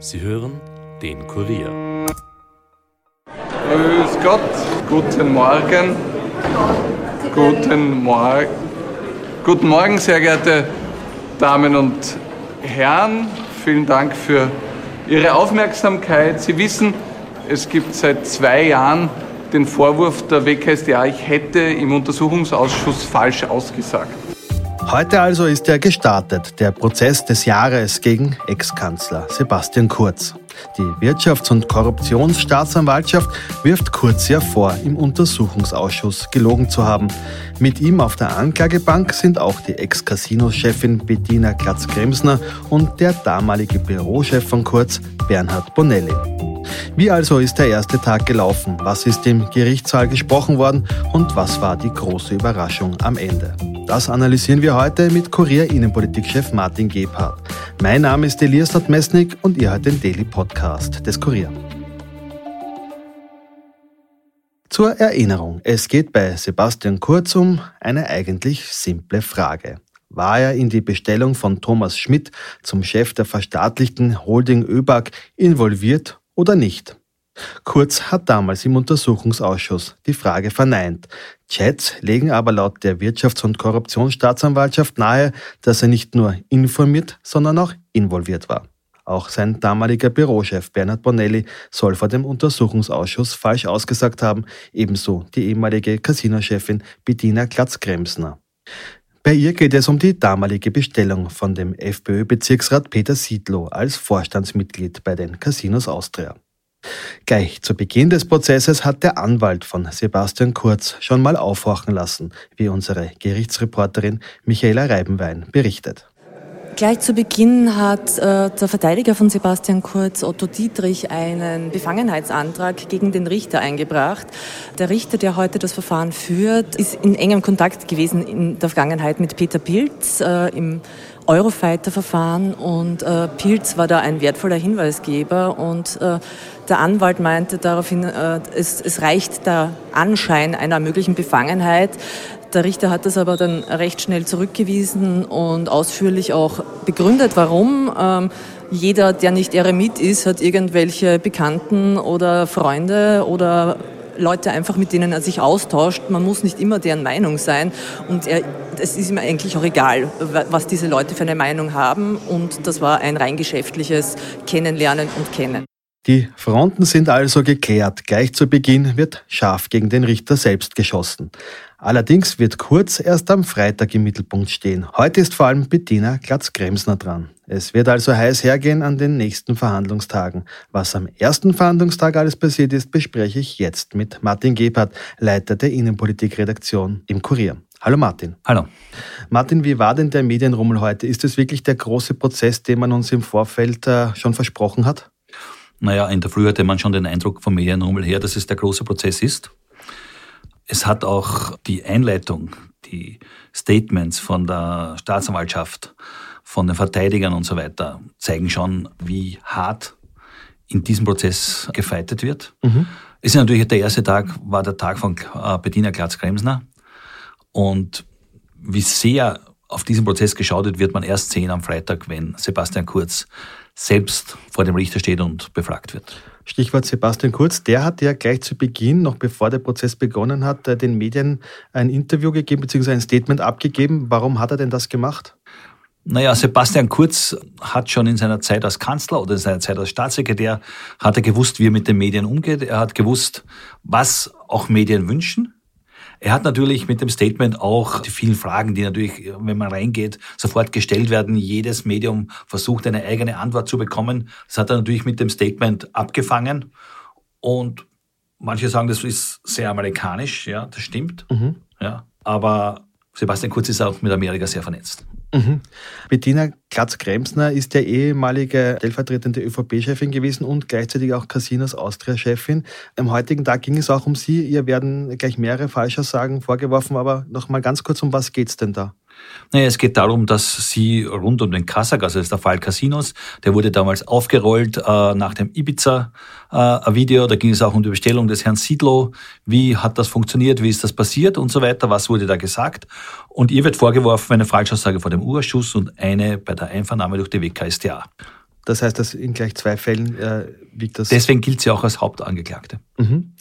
Sie hören den Kurier. Grüß Gott, guten Morgen. Guten Morgen. Guten Morgen, sehr geehrte Damen und Herren. Vielen Dank für Ihre Aufmerksamkeit. Sie wissen, es gibt seit zwei Jahren den Vorwurf der WKSDA, ich hätte im Untersuchungsausschuss falsch ausgesagt. Heute also ist er gestartet, der Prozess des Jahres gegen Ex-Kanzler Sebastian Kurz. Die Wirtschafts- und Korruptionsstaatsanwaltschaft wirft Kurz ja vor, im Untersuchungsausschuss gelogen zu haben. Mit ihm auf der Anklagebank sind auch die Ex-Casino-Chefin Bettina Klatz-Kremsner und der damalige Bürochef von Kurz, Bernhard Bonelli. Wie also ist der erste Tag gelaufen? Was ist im Gerichtssaal gesprochen worden? Und was war die große Überraschung am Ende? Das analysieren wir heute mit Kurier Innenpolitikchef Martin Gebhardt. Mein Name ist Elias Nordmessnig und ihr hört den Daily Podcast des Kurier. Zur Erinnerung, es geht bei Sebastian Kurz um eine eigentlich simple Frage. War er in die Bestellung von Thomas Schmidt zum Chef der verstaatlichten Holding ÖBAG involviert oder nicht? Kurz hat damals im Untersuchungsausschuss die Frage verneint. Chats legen aber laut der Wirtschafts- und Korruptionsstaatsanwaltschaft nahe, dass er nicht nur informiert, sondern auch involviert war. Auch sein damaliger Bürochef Bernhard Bonelli soll vor dem Untersuchungsausschuss falsch ausgesagt haben, ebenso die ehemalige Casinochefin Bettina Klatz-Kremsner. Bei ihr geht es um die damalige Bestellung von dem FPÖ-Bezirksrat Peter Siedlow als Vorstandsmitglied bei den Casinos Austria. Gleich zu Beginn des Prozesses hat der Anwalt von Sebastian Kurz schon mal aufhorchen lassen, wie unsere Gerichtsreporterin Michaela Reibenwein berichtet. Gleich zu Beginn hat äh, der Verteidiger von Sebastian Kurz, Otto Dietrich, einen Befangenheitsantrag gegen den Richter eingebracht. Der Richter, der heute das Verfahren führt, ist in engem Kontakt gewesen in der Vergangenheit mit Peter Pilz äh, im Eurofighter-Verfahren und äh, Pilz war da ein wertvoller Hinweisgeber und äh, der Anwalt meinte daraufhin, äh, es, es reicht der Anschein einer möglichen Befangenheit. Der Richter hat das aber dann recht schnell zurückgewiesen und ausführlich auch begründet, warum. Ähm, jeder, der nicht Eremit ist, hat irgendwelche Bekannten oder Freunde oder Leute einfach, mit denen er sich austauscht. Man muss nicht immer deren Meinung sein. Und er, es ist ihm eigentlich auch egal, was diese Leute für eine Meinung haben. Und das war ein rein geschäftliches Kennenlernen und Kennen. Die Fronten sind also geklärt. Gleich zu Beginn wird scharf gegen den Richter selbst geschossen. Allerdings wird Kurz erst am Freitag im Mittelpunkt stehen. Heute ist vor allem Bettina Glatz-Kremsner dran. Es wird also heiß hergehen an den nächsten Verhandlungstagen. Was am ersten Verhandlungstag alles passiert ist, bespreche ich jetzt mit Martin Gebhardt, Leiter der Innenpolitikredaktion im Kurier. Hallo Martin. Hallo. Martin, wie war denn der Medienrummel heute? Ist es wirklich der große Prozess, den man uns im Vorfeld äh, schon versprochen hat? Naja, in der Früh hatte man schon den Eindruck vom Medienrummel her, dass es der große Prozess ist. Es hat auch die Einleitung, die Statements von der Staatsanwaltschaft, von den Verteidigern und so weiter zeigen schon, wie hart in diesem Prozess gefeitet wird. Mhm. Es ist natürlich der erste Tag, war der Tag von äh, Bettina Glatz-Kremsner. Und wie sehr auf diesen Prozess geschaut wird, wird man erst sehen am Freitag, wenn Sebastian Kurz selbst vor dem Richter steht und befragt wird. Stichwort Sebastian Kurz, der hat ja gleich zu Beginn, noch bevor der Prozess begonnen hat, äh, den Medien ein Interview gegeben bzw. ein Statement abgegeben. Warum hat er denn das gemacht? Naja, Sebastian Kurz hat schon in seiner Zeit als Kanzler oder in seiner Zeit als Staatssekretär, hat er gewusst, wie er mit den Medien umgeht. Er hat gewusst, was auch Medien wünschen. Er hat natürlich mit dem Statement auch die vielen Fragen, die natürlich, wenn man reingeht, sofort gestellt werden. Jedes Medium versucht, eine eigene Antwort zu bekommen. Das hat er natürlich mit dem Statement abgefangen. Und manche sagen, das ist sehr amerikanisch. Ja, das stimmt. Mhm. Ja, aber Sebastian Kurz ist auch mit Amerika sehr vernetzt. Mhm. Bettina Klatz-Kremsner ist der ehemalige stellvertretende ÖVP-Chefin gewesen und gleichzeitig auch Casinos Austria-Chefin. Am heutigen Tag ging es auch um Sie. Ihr werden gleich mehrere Falschaussagen vorgeworfen, aber noch mal ganz kurz, um was geht es denn da? Naja, es geht darum, dass sie rund um den Kassak, also das ist der Fall Casinos, der wurde damals aufgerollt äh, nach dem Ibiza-Video. Äh, da ging es auch um die Bestellung des Herrn Siedlow. Wie hat das funktioniert? Wie ist das passiert? Und so weiter. Was wurde da gesagt? Und ihr wird vorgeworfen, eine Falschaussage vor dem Urschuss und eine bei der Einvernahme durch die WKStA. Das heißt, dass in gleich zwei Fällen äh, wiegt das. Deswegen gilt sie auch als Hauptangeklagte. Mhm.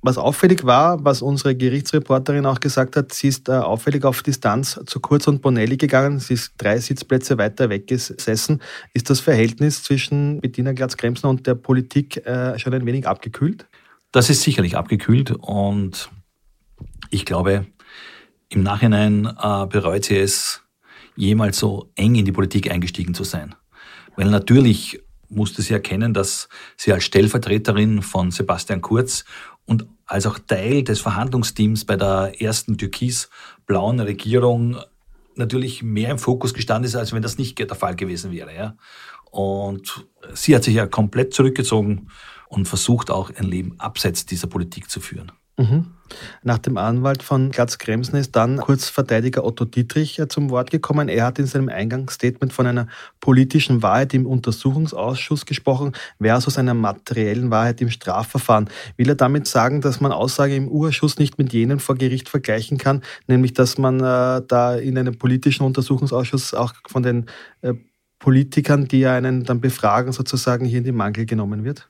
Was auffällig war, was unsere Gerichtsreporterin auch gesagt hat, sie ist äh, auffällig auf Distanz zu Kurz und Bonelli gegangen. Sie ist drei Sitzplätze weiter weggesessen. Ist das Verhältnis zwischen Bettina Glatz-Kremsner und der Politik äh, schon ein wenig abgekühlt? Das ist sicherlich abgekühlt und ich glaube, im Nachhinein äh, bereut sie es, jemals so eng in die Politik eingestiegen zu sein. Weil natürlich musste sie erkennen, dass sie als Stellvertreterin von Sebastian Kurz und als auch Teil des Verhandlungsteams bei der ersten türkis-blauen Regierung natürlich mehr im Fokus gestanden ist, als wenn das nicht der Fall gewesen wäre. Ja. Und sie hat sich ja komplett zurückgezogen und versucht auch ein Leben abseits dieser Politik zu führen. Mhm. Nach dem Anwalt von Glatz-Kremsen ist dann kurz Verteidiger Otto Dietrich äh, zum Wort gekommen. Er hat in seinem Eingangsstatement von einer politischen Wahrheit im Untersuchungsausschuss gesprochen versus einer materiellen Wahrheit im Strafverfahren. Will er damit sagen, dass man Aussage im Urschuss nicht mit jenen vor Gericht vergleichen kann, nämlich dass man äh, da in einem politischen Untersuchungsausschuss auch von den äh, Politikern, die einen dann befragen, sozusagen hier in die Mangel genommen wird?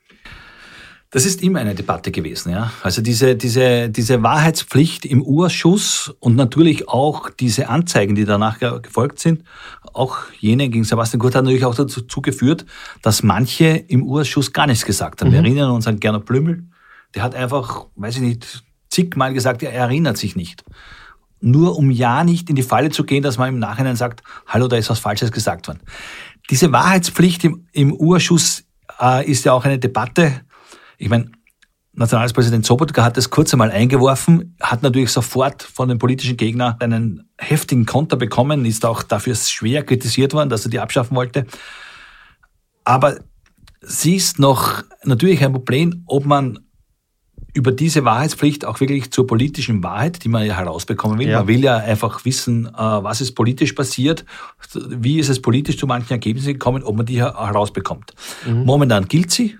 Das ist immer eine Debatte gewesen, ja. Also diese, diese, diese Wahrheitspflicht im Urschuss und natürlich auch diese Anzeigen, die danach gefolgt sind, auch jene gegen Sebastian Kurt hat natürlich auch dazu geführt, dass manche im Urschuss gar nichts gesagt haben. Mhm. Wir erinnern uns an Gernot Blümel, der hat einfach, weiß ich nicht, zigmal gesagt, er erinnert sich nicht. Nur um ja nicht in die Falle zu gehen, dass man im Nachhinein sagt, hallo, da ist was Falsches gesagt worden. Diese Wahrheitspflicht im, im Urschuss äh, ist ja auch eine Debatte, ich meine, Nationalpräsident Sobotka hat das kurz einmal eingeworfen, hat natürlich sofort von den politischen Gegnern einen heftigen Konter bekommen, ist auch dafür schwer kritisiert worden, dass er die abschaffen wollte. Aber sie ist noch natürlich ein Problem, ob man über diese Wahrheitspflicht auch wirklich zur politischen Wahrheit, die man ja herausbekommen will. Ja. Man will ja einfach wissen, äh, was ist politisch passiert, wie ist es politisch zu manchen Ergebnissen gekommen, ob man die herausbekommt. Mhm. Momentan gilt sie,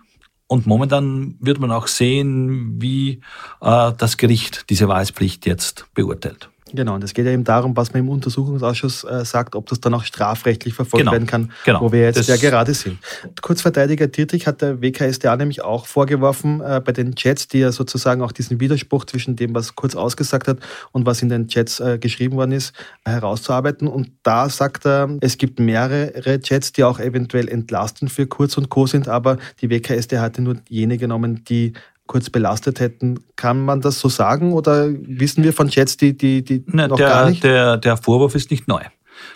und momentan wird man auch sehen, wie äh, das Gericht diese Wahrheitspflicht jetzt beurteilt. Genau, und es geht ja eben darum, was man im Untersuchungsausschuss äh, sagt, ob das dann auch strafrechtlich verfolgt genau. werden kann, genau. wo wir jetzt ja gerade sind. Kurzverteidiger Dietrich hat der WKSDA nämlich auch vorgeworfen, äh, bei den Chats, die ja sozusagen auch diesen Widerspruch zwischen dem, was Kurz ausgesagt hat und was in den Chats äh, geschrieben worden ist, herauszuarbeiten. Und da sagt er, es gibt mehrere Chats, die auch eventuell entlastend für Kurz und Co. sind, aber die WKSDA hatte nur jene genommen, die kurz belastet hätten. Kann man das so sagen oder wissen wir von Chats, die, die, die Na, noch der, gar nicht? Der, der Vorwurf ist nicht neu.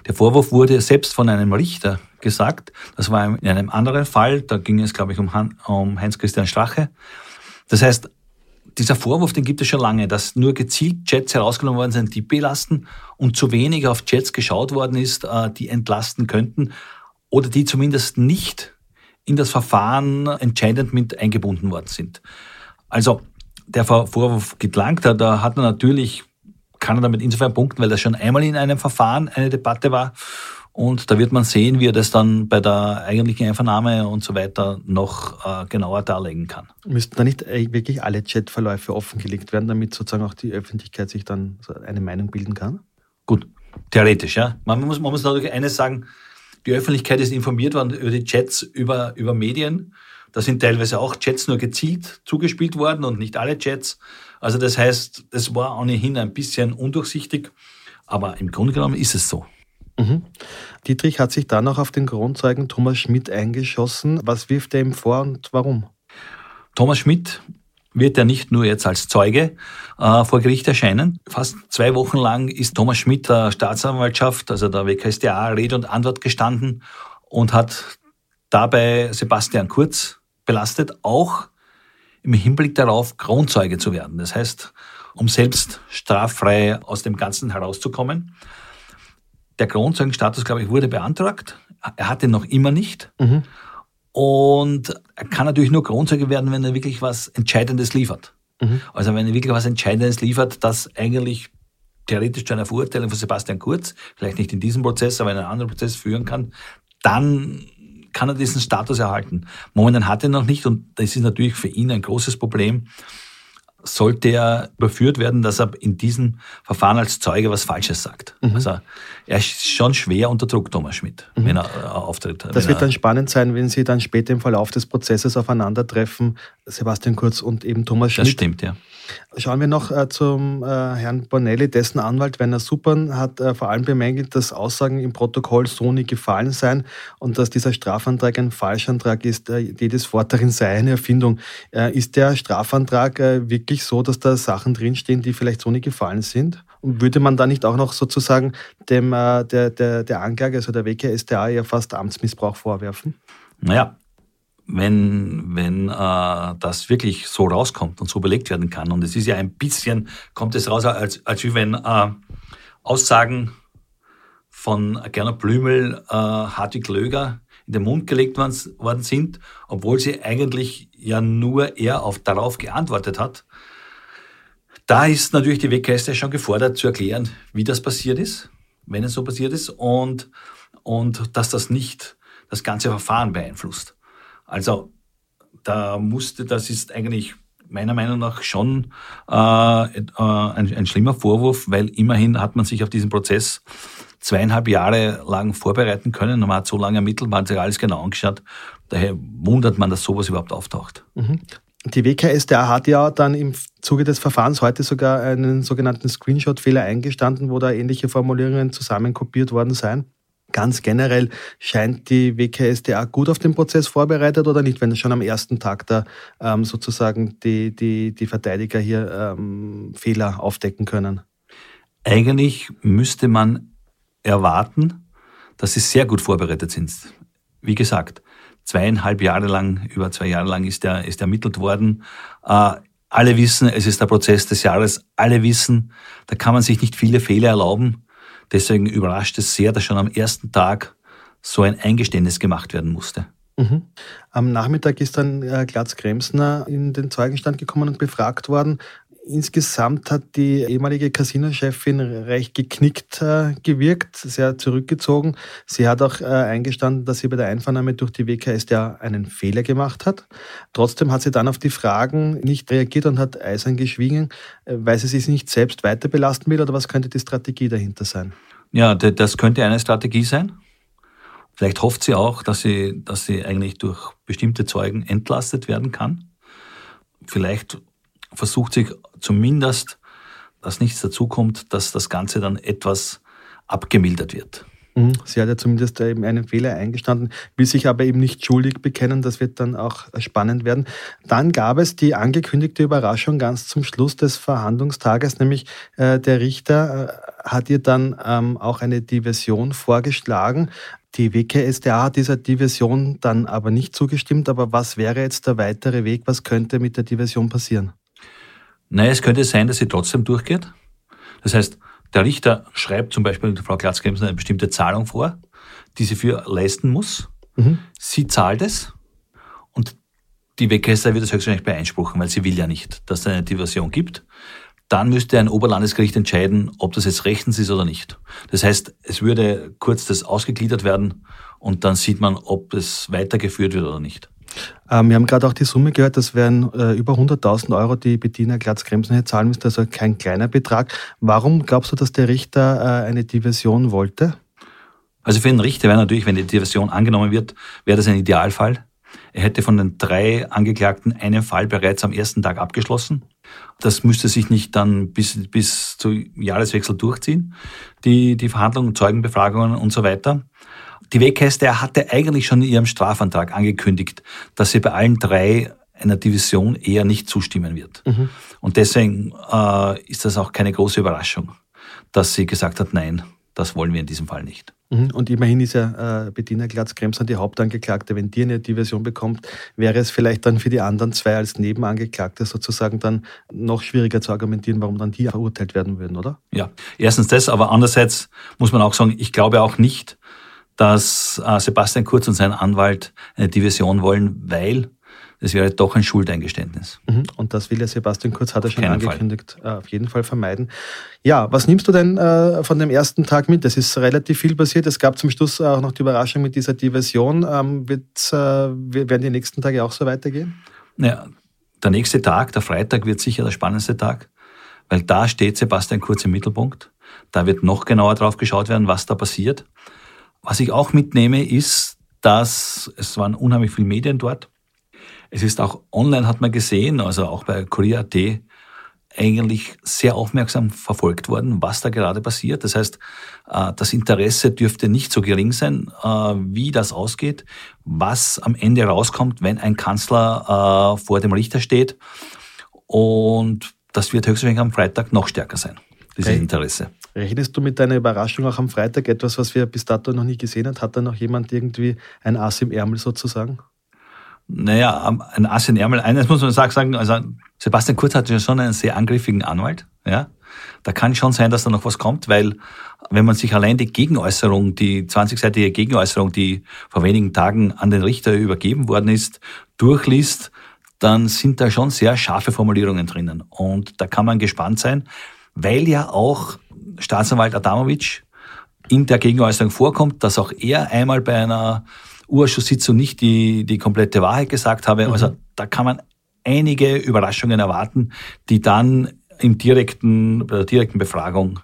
Der Vorwurf wurde selbst von einem Richter gesagt. Das war in einem anderen Fall. Da ging es, glaube ich, um, um Heinz-Christian Strache. Das heißt, dieser Vorwurf, den gibt es schon lange, dass nur gezielt Chats herausgenommen worden sind, die belasten und zu wenig auf Chats geschaut worden ist, äh, die entlasten könnten oder die zumindest nicht in das Verfahren entscheidend mit eingebunden worden sind. Also der Vorwurf gelangt hat, da hat er natürlich, kann er damit insofern punkten, weil das schon einmal in einem Verfahren eine Debatte war. Und da wird man sehen, wie er das dann bei der eigentlichen Einvernahme und so weiter noch äh, genauer darlegen kann. Müssten da nicht äh, wirklich alle Chatverläufe offengelegt werden, damit sozusagen auch die Öffentlichkeit sich dann eine Meinung bilden kann? Gut, theoretisch, ja. Man muss, man muss natürlich eines sagen, die Öffentlichkeit ist informiert worden über die Chats, über, über Medien. Da sind teilweise auch Chats nur gezielt zugespielt worden und nicht alle Chats. Also das heißt, es war ohnehin ein bisschen undurchsichtig, aber im Grunde genommen ist es so. Mhm. Dietrich hat sich dann auch auf den Grundzeugen Thomas Schmidt eingeschossen. Was wirft er ihm vor und warum? Thomas Schmidt wird ja nicht nur jetzt als Zeuge äh, vor Gericht erscheinen. Fast zwei Wochen lang ist Thomas Schmidt der Staatsanwaltschaft, also der WKStA, Rede und Antwort gestanden und hat dabei Sebastian Kurz belastet, auch im Hinblick darauf, Kronzeuge zu werden. Das heißt, um selbst straffrei aus dem Ganzen herauszukommen. Der Kronzeugenstatus, glaube ich, wurde beantragt. Er hat ihn noch immer nicht. Mhm. Und er kann natürlich nur Kronzeuge werden, wenn er wirklich was Entscheidendes liefert. Mhm. Also wenn er wirklich was Entscheidendes liefert, das eigentlich theoretisch zu einer Verurteilung von Sebastian Kurz, vielleicht nicht in diesem Prozess, aber in einem anderen Prozess führen kann, dann kann er diesen Status erhalten. Momentan hat er noch nicht und das ist natürlich für ihn ein großes Problem. sollte er überführt werden, dass er in diesem Verfahren als Zeuge was Falsches sagt. Mhm. Also er ist schon schwer unter Druck, Thomas Schmidt, mhm. wenn er äh, auftritt. Das wird dann spannend sein, wenn Sie dann später im Verlauf des Prozesses aufeinandertreffen, Sebastian Kurz und eben Thomas Schmidt. Das stimmt, ja. Schauen wir noch äh, zum äh, Herrn Bonelli, dessen Anwalt Werner Suppern hat äh, vor allem bemängelt, dass Aussagen im Protokoll so nie gefallen seien und dass dieser Strafantrag ein Falschantrag ist. Äh, jedes Wort darin sei eine Erfindung. Äh, ist der Strafantrag äh, wirklich so, dass da Sachen drinstehen, die vielleicht so nie gefallen sind? Und würde man da nicht auch noch sozusagen dem, der, der, der Anklage, also der WKStA, ja fast Amtsmissbrauch vorwerfen? Naja, wenn, wenn äh, das wirklich so rauskommt und so belegt werden kann. Und es ist ja ein bisschen, kommt es raus, als, als wenn äh, Aussagen von Gernot Blümel, äh, Hartwig Löger in den Mund gelegt worden sind, obwohl sie eigentlich ja nur er auf, darauf geantwortet hat. Da ist natürlich die WKS schon gefordert zu erklären, wie das passiert ist, wenn es so passiert ist und, und dass das nicht das ganze Verfahren beeinflusst. Also da musste, das ist eigentlich meiner Meinung nach schon äh, äh, ein, ein schlimmer Vorwurf, weil immerhin hat man sich auf diesen Prozess zweieinhalb Jahre lang vorbereiten können. Man hat so lange ermittelt, man hat sich alles genau angeschaut. Daher wundert man, dass sowas überhaupt auftaucht. Mhm. Die WKSDA hat ja dann im Zuge des Verfahrens heute sogar einen sogenannten Screenshot-Fehler eingestanden, wo da ähnliche Formulierungen zusammenkopiert worden seien ganz generell scheint die WKSDA gut auf den Prozess vorbereitet oder nicht, wenn schon am ersten Tag da ähm, sozusagen die, die, die Verteidiger hier ähm, Fehler aufdecken können? Eigentlich müsste man erwarten, dass sie sehr gut vorbereitet sind. Wie gesagt, zweieinhalb Jahre lang, über zwei Jahre lang ist er, ist ermittelt worden. Äh, alle wissen, es ist der Prozess des Jahres. Alle wissen, da kann man sich nicht viele Fehler erlauben. Deswegen überrascht es sehr, dass schon am ersten Tag so ein Eingeständnis gemacht werden musste. Mhm. Am Nachmittag ist dann äh, Glatz Kremsner in den Zeugenstand gekommen und befragt worden. Insgesamt hat die ehemalige Casino-Chefin recht geknickt äh, gewirkt, sehr zurückgezogen. Sie hat auch äh, eingestanden, dass sie bei der Einvernahme durch die WKStA einen Fehler gemacht hat. Trotzdem hat sie dann auf die Fragen nicht reagiert und hat eisern geschwiegen, äh, weil sie sich nicht selbst weiter belasten will oder was könnte die Strategie dahinter sein? Ja, das könnte eine Strategie sein. Vielleicht hofft sie auch, dass sie, dass sie eigentlich durch bestimmte Zeugen entlastet werden kann. Vielleicht versucht sich zumindest, dass nichts dazukommt, dass das Ganze dann etwas abgemildert wird. Mhm. Sie hat ja zumindest eben einen Fehler eingestanden, will sich aber eben nicht schuldig bekennen. Das wird dann auch spannend werden. Dann gab es die angekündigte Überraschung ganz zum Schluss des Verhandlungstages, nämlich äh, der Richter äh, hat ihr dann ähm, auch eine Diversion vorgeschlagen. Die WKSDA hat dieser Diversion dann aber nicht zugestimmt. Aber was wäre jetzt der weitere Weg? Was könnte mit der Diversion passieren? Naja, es könnte sein, dass sie trotzdem durchgeht. Das heißt, der Richter schreibt zum Beispiel Frau Glatzkremsen eine bestimmte Zahlung vor, die sie für leisten muss. Mhm. Sie zahlt es und die WKStA wird das höchstwahrscheinlich beeinspruchen, weil sie will ja nicht, dass es eine Diversion gibt. Dann müsste ein Oberlandesgericht entscheiden, ob das jetzt rechtens ist oder nicht. Das heißt, es würde kurz das ausgegliedert werden und dann sieht man, ob es weitergeführt wird oder nicht. Ähm, wir haben gerade auch die Summe gehört, das wären äh, über 100.000 Euro, die Bettina Glatz-Kremsen zahlen müsste, also kein kleiner Betrag. Warum glaubst du, dass der Richter äh, eine Diversion wollte? Also für den Richter wäre natürlich, wenn die Diversion angenommen wird, wäre das ein Idealfall. Er hätte von den drei Angeklagten einen Fall bereits am ersten Tag abgeschlossen. Das müsste sich nicht dann bis, bis zu Jahreswechsel durchziehen, die, die Verhandlungen, Zeugenbefragungen und so weiter. Die WKStA hatte eigentlich schon in ihrem Strafantrag angekündigt, dass sie bei allen drei einer Division eher nicht zustimmen wird. Mhm. Und deswegen äh, ist das auch keine große Überraschung, dass sie gesagt hat, nein, das wollen wir in diesem Fall nicht. Mhm. Und immerhin ist ja äh, Bettina Glatz-Kremser die Hauptangeklagte. Wenn die eine Diversion bekommt, wäre es vielleicht dann für die anderen zwei als Nebenangeklagte sozusagen dann noch schwieriger zu argumentieren, warum dann die verurteilt werden würden, oder? Ja, erstens das, aber andererseits muss man auch sagen, ich glaube auch nicht, dass äh, Sebastian Kurz und sein Anwalt eine Division wollen, weil das wäre doch ein Schuldeingeständnis. Mhm. Und das will ja Sebastian Kurz, hat er schon angekündigt, Fall. Äh, auf jeden Fall vermeiden. Ja, was nimmst du denn äh, von dem ersten Tag mit? Es ist relativ viel passiert. Es gab zum Schluss auch noch die Überraschung mit dieser Diversion. Ähm, wird, äh, werden die nächsten Tage auch so weitergehen? Ja, der nächste Tag, der Freitag, wird sicher der spannendste Tag, weil da steht Sebastian Kurz im Mittelpunkt. Da wird noch genauer drauf geschaut werden, was da passiert. Was ich auch mitnehme, ist, dass es waren unheimlich viele Medien dort. Es ist auch online, hat man gesehen, also auch bei Korea.at, eigentlich sehr aufmerksam verfolgt worden, was da gerade passiert. Das heißt, äh, das Interesse dürfte nicht so gering sein, äh, wie das ausgeht, was am Ende rauskommt, wenn ein Kanzler äh, vor dem Richter steht. Und das wird höchstwahrscheinlich am Freitag noch stärker sein, dieses okay. Interesse. Rechnest du mit deiner Überraschung auch am Freitag etwas, was wir bis dato noch nie gesehen haben? Hat da noch jemand irgendwie ein Ass im Ärmel sozusagen? Naja, ein Ass im Ärmel. Eines muss man sagen, also Sebastian Kurz hat ja schon einen sehr angriffigen Anwalt. Ja, da kann schon sein, dass da noch was kommt, weil wenn man sich allein die Gegenäußerung, die 20-seitige Gegenäußerung, die vor wenigen Tagen an den Richter übergeben worden ist, durchliest, dann sind da schon sehr scharfe Formulierungen drinnen. Und da kann man gespannt sein, weil ja auch Staatsanwalt Adamovic in der Gegenäußerung vorkommt, dass auch er einmal bei einer Urschusssitzung nicht die, die komplette Wahrheit gesagt habe. Mhm. Also da kann man einige Überraschungen erwarten, die dann im direkten, bei der direkten Befragung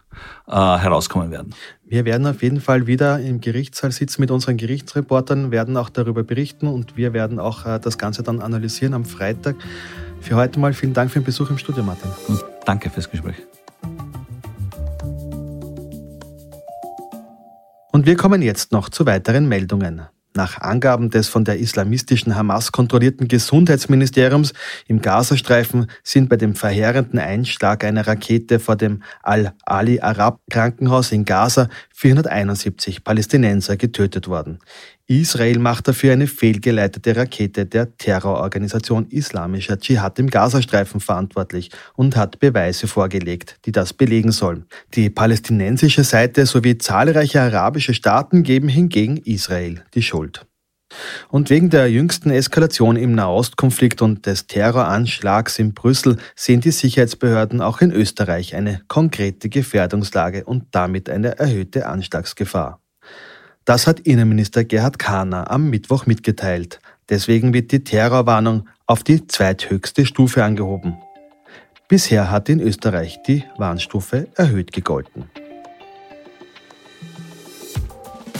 äh, herauskommen werden. Wir werden auf jeden Fall wieder im Gerichtssaal sitzen mit unseren Gerichtsreportern, werden auch darüber berichten und wir werden auch äh, das Ganze dann analysieren am Freitag. Für heute mal vielen Dank für den Besuch im Studio, Martin. Und danke fürs Gespräch. Und wir kommen jetzt noch zu weiteren Meldungen. Nach Angaben des von der islamistischen Hamas kontrollierten Gesundheitsministeriums im Gazastreifen sind bei dem verheerenden Einschlag einer Rakete vor dem Al-Ali Arab Krankenhaus in Gaza 471 Palästinenser getötet worden. Israel macht dafür eine fehlgeleitete Rakete der Terrororganisation Islamischer Dschihad im Gazastreifen verantwortlich und hat Beweise vorgelegt, die das belegen sollen. Die palästinensische Seite sowie zahlreiche arabische Staaten geben hingegen Israel die Schuld. Und wegen der jüngsten Eskalation im Nahostkonflikt und des Terroranschlags in Brüssel sehen die Sicherheitsbehörden auch in Österreich eine konkrete Gefährdungslage und damit eine erhöhte Anschlagsgefahr. Das hat Innenminister Gerhard Kahner am Mittwoch mitgeteilt. Deswegen wird die Terrorwarnung auf die zweithöchste Stufe angehoben. Bisher hat in Österreich die Warnstufe erhöht gegolten.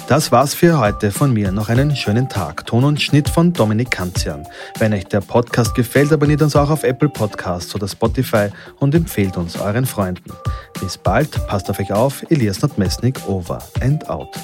Das war's für heute von mir. Noch einen schönen Tag. Ton und Schnitt von Dominik Kanzian. Wenn euch der Podcast gefällt, abonniert uns auch auf Apple Podcasts oder Spotify und empfehlt uns euren Freunden. Bis bald, passt auf euch auf. Elias Notmesnik over and out.